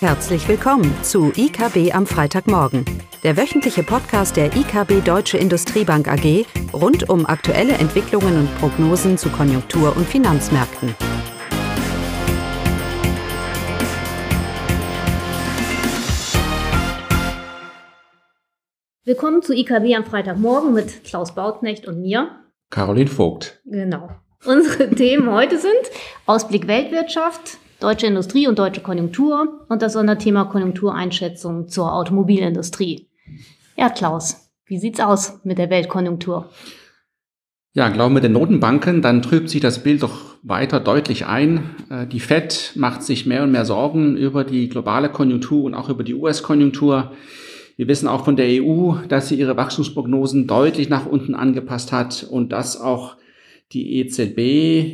Herzlich willkommen zu IKB am Freitagmorgen, der wöchentliche Podcast der IKB Deutsche Industriebank AG rund um aktuelle Entwicklungen und Prognosen zu Konjunktur- und Finanzmärkten. Willkommen zu IKB am Freitagmorgen mit Klaus Bautknecht und mir. Caroline Vogt. Genau. Unsere Themen heute sind Ausblick Weltwirtschaft, deutsche Industrie und deutsche Konjunktur und das Sonderthema Konjunktureinschätzung zur Automobilindustrie. Ja, Klaus, wie sieht's aus mit der Weltkonjunktur? Ja, glauben wir den Notenbanken, dann trübt sich das Bild doch weiter deutlich ein. Äh, die Fed macht sich mehr und mehr Sorgen über die globale Konjunktur und auch über die US-Konjunktur. Wir wissen auch von der EU, dass sie ihre Wachstumsprognosen deutlich nach unten angepasst hat und dass auch die EZB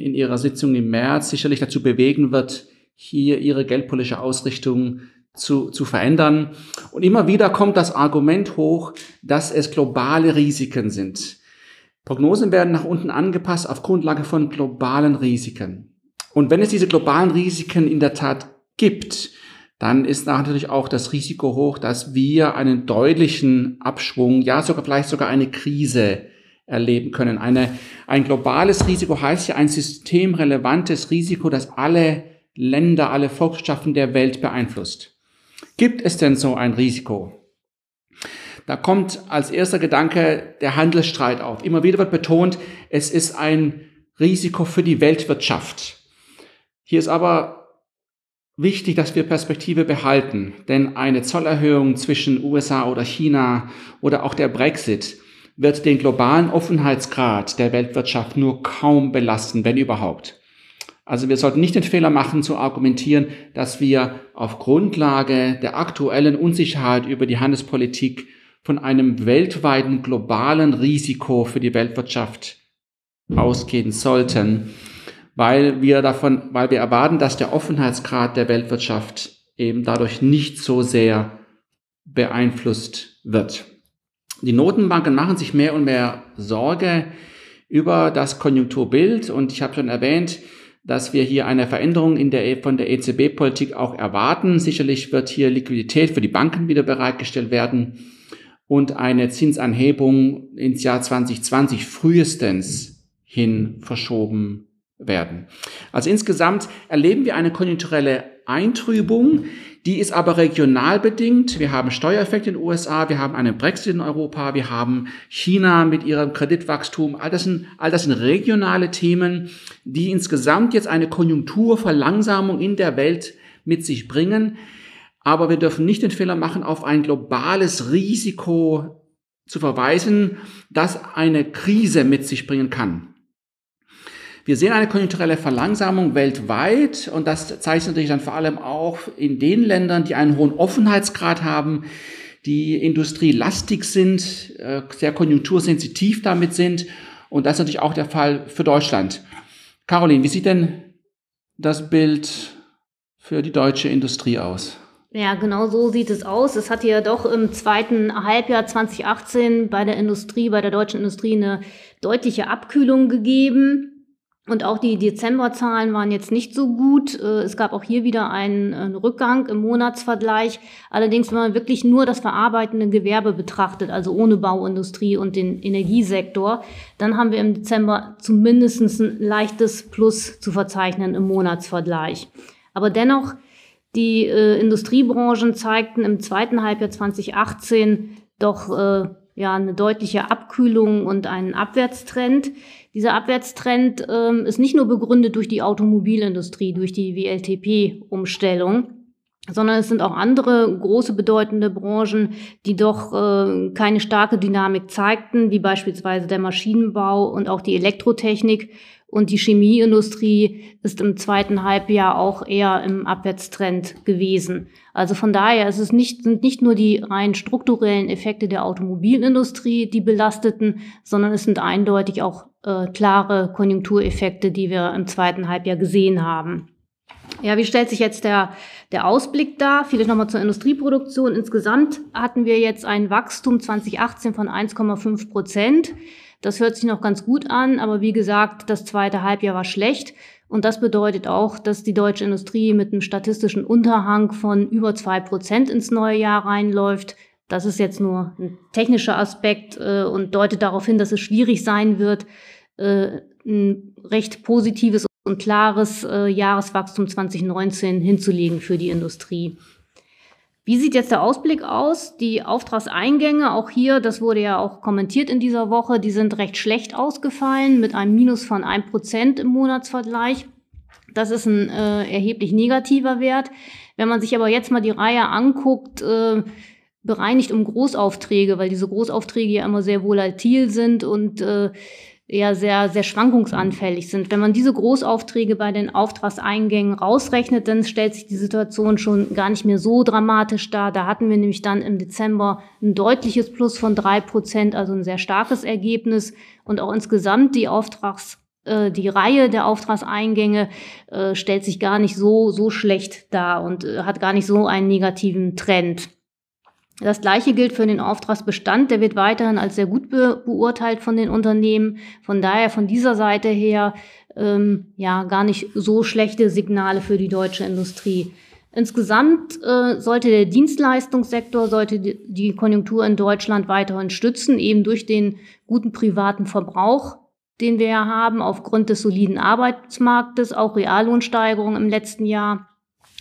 in ihrer Sitzung im März sicherlich dazu bewegen wird, hier ihre geldpolitische Ausrichtung zu, zu verändern. Und immer wieder kommt das Argument hoch, dass es globale Risiken sind. Prognosen werden nach unten angepasst auf Grundlage von globalen Risiken. Und wenn es diese globalen Risiken in der Tat gibt, dann ist natürlich auch das Risiko hoch, dass wir einen deutlichen Abschwung, ja sogar vielleicht sogar eine Krise erleben können. Eine, ein globales Risiko heißt ja ein systemrelevantes Risiko, das alle Länder, alle Volkswirtschaften der Welt beeinflusst. Gibt es denn so ein Risiko? Da kommt als erster Gedanke der Handelsstreit auf. Immer wieder wird betont, es ist ein Risiko für die Weltwirtschaft. Hier ist aber wichtig, dass wir Perspektive behalten, denn eine Zollerhöhung zwischen USA oder China oder auch der Brexit wird den globalen Offenheitsgrad der Weltwirtschaft nur kaum belasten, wenn überhaupt. Also wir sollten nicht den Fehler machen zu argumentieren, dass wir auf Grundlage der aktuellen Unsicherheit über die Handelspolitik von einem weltweiten globalen Risiko für die Weltwirtschaft ausgehen sollten, weil wir davon, weil wir erwarten, dass der Offenheitsgrad der Weltwirtschaft eben dadurch nicht so sehr beeinflusst wird. Die Notenbanken machen sich mehr und mehr Sorge über das Konjunkturbild und ich habe schon erwähnt, dass wir hier eine Veränderung in der, von der EZB-Politik auch erwarten. Sicherlich wird hier Liquidität für die Banken wieder bereitgestellt werden und eine Zinsanhebung ins Jahr 2020 frühestens hin verschoben werden. Also insgesamt erleben wir eine konjunkturelle Eintrübung, die ist aber regional bedingt. Wir haben Steuereffekte in den USA, wir haben einen Brexit in Europa, wir haben China mit ihrem Kreditwachstum. All das sind, all das sind regionale Themen, die insgesamt jetzt eine Konjunkturverlangsamung in der Welt mit sich bringen. Aber wir dürfen nicht den Fehler machen, auf ein globales Risiko zu verweisen, das eine Krise mit sich bringen kann. Wir sehen eine konjunkturelle Verlangsamung weltweit und das zeigt sich dann vor allem auch in den Ländern, die einen hohen Offenheitsgrad haben, die industrielastig sind, äh, sehr konjunktursensitiv damit sind und das ist natürlich auch der Fall für Deutschland. Caroline, wie sieht denn das Bild für die deutsche Industrie aus? Ja, genau so sieht es aus. Es hat ja doch im zweiten Halbjahr 2018 bei der Industrie, bei der deutschen Industrie eine deutliche Abkühlung gegeben. Und auch die Dezemberzahlen waren jetzt nicht so gut. Äh, es gab auch hier wieder einen, einen, Rückgang im Monatsvergleich. Allerdings, wenn man wirklich nur das verarbeitende Gewerbe betrachtet, also ohne Bauindustrie und den Energiesektor, dann haben wir im Dezember zumindest ein leichtes Plus zu verzeichnen im Monatsvergleich. Aber dennoch, die äh, Industriebranchen zeigten im zweiten Halbjahr 2018 doch äh, ja eine deutliche Abkühlung und einen Abwärtstrend. Dieser Abwärtstrend ähm, ist nicht nur begründet durch die Automobilindustrie, durch die WLTP-Umstellung, sondern es sind auch andere große bedeutende Branchen, die doch äh, keine starke Dynamik zeigten, wie beispielsweise der Maschinenbau und auch die Elektrotechnik. Und die Chemieindustrie ist im zweiten Halbjahr auch eher im Abwärtstrend gewesen. Also von daher ist es nicht, sind nicht nur die rein strukturellen Effekte der Automobilindustrie, die belasteten, sondern es sind eindeutig auch äh, klare Konjunktureffekte, die wir im zweiten Halbjahr gesehen haben. Ja, wie stellt sich jetzt der, der Ausblick dar? Vielleicht nochmal zur Industrieproduktion. Insgesamt hatten wir jetzt ein Wachstum 2018 von 1,5 Prozent. Das hört sich noch ganz gut an, aber wie gesagt, das zweite Halbjahr war schlecht. Und das bedeutet auch, dass die deutsche Industrie mit einem statistischen Unterhang von über zwei Prozent ins neue Jahr reinläuft. Das ist jetzt nur ein technischer Aspekt äh, und deutet darauf hin, dass es schwierig sein wird, äh, ein recht positives und klares äh, Jahreswachstum 2019 hinzulegen für die Industrie. Wie sieht jetzt der Ausblick aus? Die Auftragseingänge, auch hier, das wurde ja auch kommentiert in dieser Woche, die sind recht schlecht ausgefallen mit einem Minus von 1% im Monatsvergleich. Das ist ein äh, erheblich negativer Wert. Wenn man sich aber jetzt mal die Reihe anguckt, äh, bereinigt um Großaufträge, weil diese Großaufträge ja immer sehr volatil sind und äh, eher sehr, sehr schwankungsanfällig sind. Wenn man diese Großaufträge bei den Auftragseingängen rausrechnet, dann stellt sich die Situation schon gar nicht mehr so dramatisch dar. Da hatten wir nämlich dann im Dezember ein deutliches Plus von drei Prozent, also ein sehr starkes Ergebnis. Und auch insgesamt die Auftrags äh, die Reihe der Auftragseingänge äh, stellt sich gar nicht so, so schlecht dar und äh, hat gar nicht so einen negativen Trend. Das gleiche gilt für den Auftragsbestand. Der wird weiterhin als sehr gut be beurteilt von den Unternehmen. Von daher von dieser Seite her ähm, ja gar nicht so schlechte Signale für die deutsche Industrie. Insgesamt äh, sollte der Dienstleistungssektor, sollte die, Konjunktur in Deutschland weiterhin stützen, eben durch den guten privaten Verbrauch, den wir ja haben, aufgrund des soliden Arbeitsmarktes, auch Reallohnsteigerungen im letzten Jahr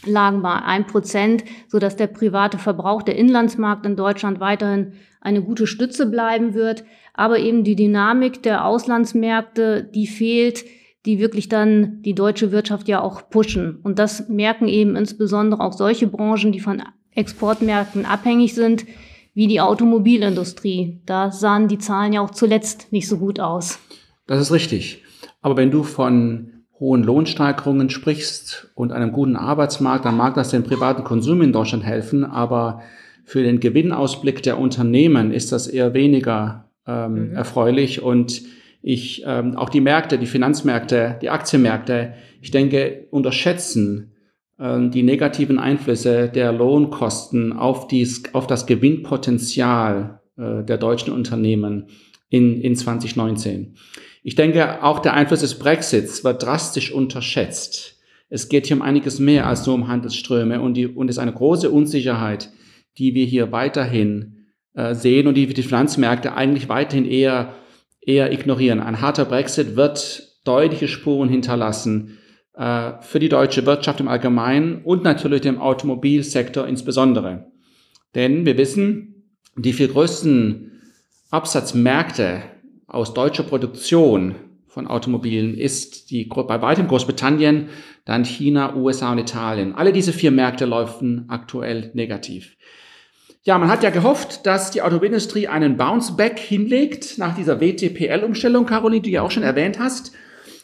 lagen bei 1 Prozent, sodass der private Verbrauch, der Inlandsmarkt in Deutschland weiterhin eine gute Stütze bleiben wird. Aber eben die Dynamik der Auslandsmärkte, die fehlt, die wirklich dann die deutsche Wirtschaft ja auch pushen. Und das merken eben insbesondere auch solche Branchen, die von Exportmärkten abhängig sind, wie die Automobilindustrie. Da sahen die Zahlen ja auch zuletzt nicht so gut aus. Das ist richtig. Aber wenn du von hohen Lohnsteigerungen sprichst und einem guten Arbeitsmarkt, dann mag das dem privaten Konsum in Deutschland helfen, aber für den Gewinnausblick der Unternehmen ist das eher weniger ähm, mhm. erfreulich und ich ähm, auch die Märkte, die Finanzmärkte, die Aktienmärkte, ich denke, unterschätzen ähm, die negativen Einflüsse der Lohnkosten auf, dies, auf das Gewinnpotenzial äh, der deutschen Unternehmen in, in 2019. Ich denke, auch der Einfluss des Brexits wird drastisch unterschätzt. Es geht hier um einiges mehr als nur um Handelsströme und, die, und es ist eine große Unsicherheit, die wir hier weiterhin äh, sehen und die wir die Finanzmärkte eigentlich weiterhin eher, eher ignorieren. Ein harter Brexit wird deutliche Spuren hinterlassen äh, für die deutsche Wirtschaft im Allgemeinen und natürlich dem Automobilsektor insbesondere. Denn wir wissen, die vier größten Absatzmärkte aus deutscher Produktion von Automobilen ist die, bei weitem Großbritannien, dann China, USA und Italien. Alle diese vier Märkte laufen aktuell negativ. Ja, man hat ja gehofft, dass die Automobilindustrie einen Bounce-Back hinlegt nach dieser WTPL-Umstellung, Caroline, die du ja auch schon erwähnt hast,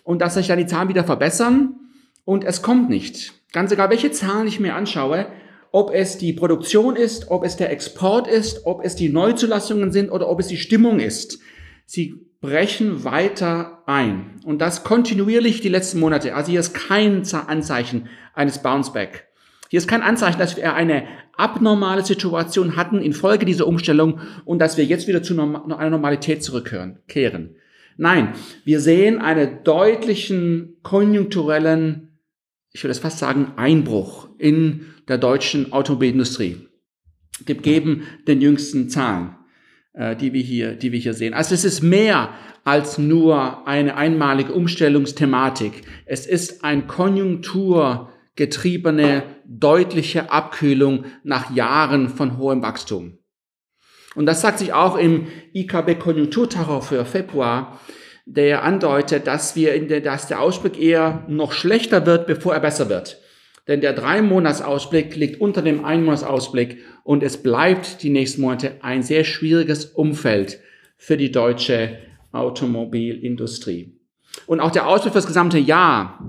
und dass sich dann die Zahlen wieder verbessern. Und es kommt nicht. Ganz egal, welche Zahlen ich mir anschaue, ob es die Produktion ist, ob es der Export ist, ob es die Neuzulassungen sind oder ob es die Stimmung ist. Sie brechen weiter ein. Und das kontinuierlich die letzten Monate. Also hier ist kein Anzeichen eines Bounceback. Hier ist kein Anzeichen, dass wir eine abnormale Situation hatten infolge dieser Umstellung und dass wir jetzt wieder zu einer Normalität zurückkehren. Nein, wir sehen einen deutlichen konjunkturellen, ich würde es fast sagen, Einbruch in der deutschen Automobilindustrie. Gegeben den jüngsten Zahlen. Äh, die wir hier, die wir hier sehen. Also es ist mehr als nur eine einmalige Umstellungsthematik. Es ist ein konjunkturgetriebene, deutliche Abkühlung nach Jahren von hohem Wachstum. Und das sagt sich auch im IKB-Konjunkturtaro für Februar, der andeutet, dass wir in der, dass der Ausblick eher noch schlechter wird, bevor er besser wird. Denn der Drei-Monats-Ausblick liegt unter dem Ein-Monats-Ausblick und es bleibt die nächsten Monate ein sehr schwieriges Umfeld für die deutsche Automobilindustrie. Und auch der Ausblick für das gesamte Jahr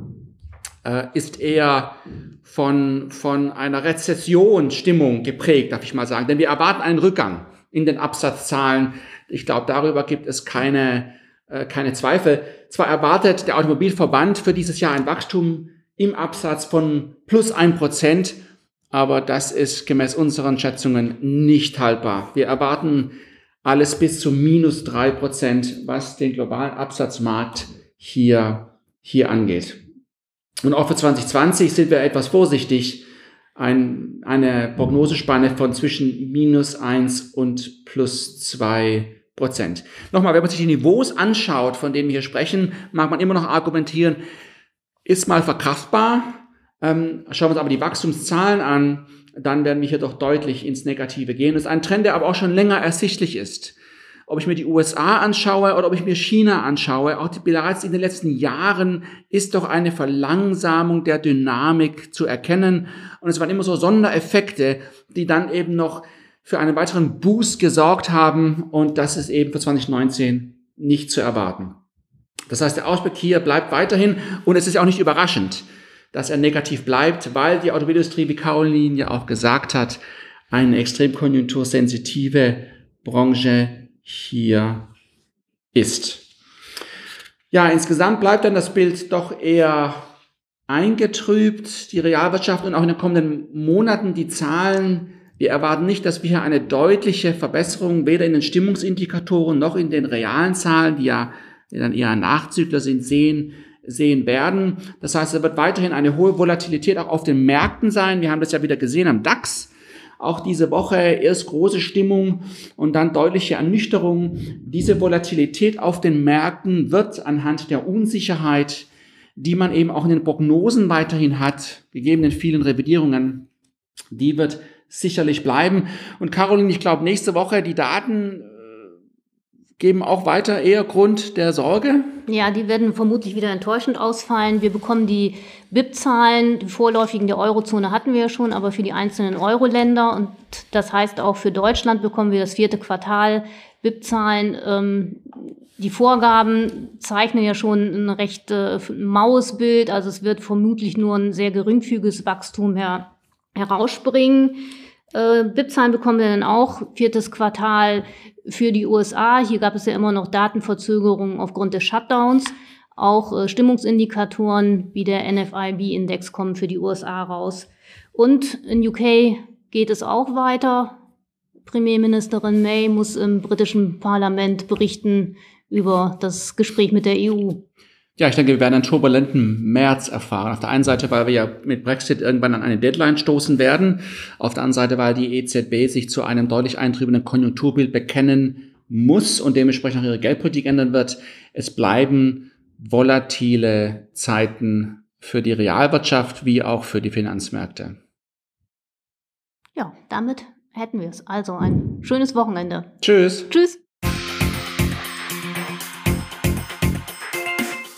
äh, ist eher von, von einer Rezessionsstimmung geprägt, darf ich mal sagen. Denn wir erwarten einen Rückgang in den Absatzzahlen. Ich glaube, darüber gibt es keine, keine Zweifel. Zwar erwartet der Automobilverband für dieses Jahr ein Wachstum im Absatz von plus ein Prozent. Aber das ist gemäß unseren Schätzungen nicht haltbar. Wir erwarten alles bis zu minus drei Prozent, was den globalen Absatzmarkt hier, hier angeht. Und auch für 2020 sind wir etwas vorsichtig. Ein, eine Prognosespanne von zwischen minus eins und plus zwei Prozent. Nochmal, wenn man sich die Niveaus anschaut, von denen wir hier sprechen, mag man immer noch argumentieren, ist mal verkraftbar. Ähm, schauen wir uns aber die Wachstumszahlen an, dann werden wir hier doch deutlich ins Negative gehen. Das ist ein Trend, der aber auch schon länger ersichtlich ist. Ob ich mir die USA anschaue oder ob ich mir China anschaue, auch bereits in den letzten Jahren ist doch eine Verlangsamung der Dynamik zu erkennen. Und es waren immer so Sondereffekte, die dann eben noch für einen weiteren Boost gesorgt haben. Und das ist eben für 2019 nicht zu erwarten. Das heißt, der Ausblick hier bleibt weiterhin und es ist auch nicht überraschend, dass er negativ bleibt, weil die Automobilindustrie, wie Caroline ja auch gesagt hat, eine extrem konjunktursensitive Branche hier ist. Ja, insgesamt bleibt dann das Bild doch eher eingetrübt, die Realwirtschaft und auch in den kommenden Monaten die Zahlen. Wir erwarten nicht, dass wir hier eine deutliche Verbesserung weder in den Stimmungsindikatoren noch in den realen Zahlen, die ja dann eher Nachzügler sind, sehen, sehen werden. Das heißt, es wird weiterhin eine hohe Volatilität auch auf den Märkten sein. Wir haben das ja wieder gesehen am DAX. Auch diese Woche erst große Stimmung und dann deutliche Ernüchterung. Diese Volatilität auf den Märkten wird anhand der Unsicherheit, die man eben auch in den Prognosen weiterhin hat, gegeben den vielen Revidierungen, die wird sicherlich bleiben. Und Caroline, ich glaube, nächste Woche die Daten geben auch weiter eher Grund der Sorge? Ja, die werden vermutlich wieder enttäuschend ausfallen. Wir bekommen die BIP-Zahlen, die vorläufigen der Eurozone hatten wir ja schon, aber für die einzelnen Euro-Länder und das heißt auch für Deutschland bekommen wir das vierte Quartal BIP-Zahlen. Ähm, die Vorgaben zeichnen ja schon ein recht äh, maues Bild, also es wird vermutlich nur ein sehr geringfügiges Wachstum her herausspringen. Äh, BIP-Zahlen bekommen wir dann auch viertes Quartal für die USA. Hier gab es ja immer noch Datenverzögerungen aufgrund des Shutdowns. Auch äh, Stimmungsindikatoren wie der NFIB-Index kommen für die USA raus. Und in UK geht es auch weiter. Premierministerin May muss im britischen Parlament berichten über das Gespräch mit der EU. Ja, ich denke, wir werden einen turbulenten März erfahren. Auf der einen Seite, weil wir ja mit Brexit irgendwann an eine Deadline stoßen werden. Auf der anderen Seite, weil die EZB sich zu einem deutlich eintrübenden Konjunkturbild bekennen muss und dementsprechend auch ihre Geldpolitik ändern wird. Es bleiben volatile Zeiten für die Realwirtschaft wie auch für die Finanzmärkte. Ja, damit hätten wir es. Also ein schönes Wochenende. Tschüss. Tschüss.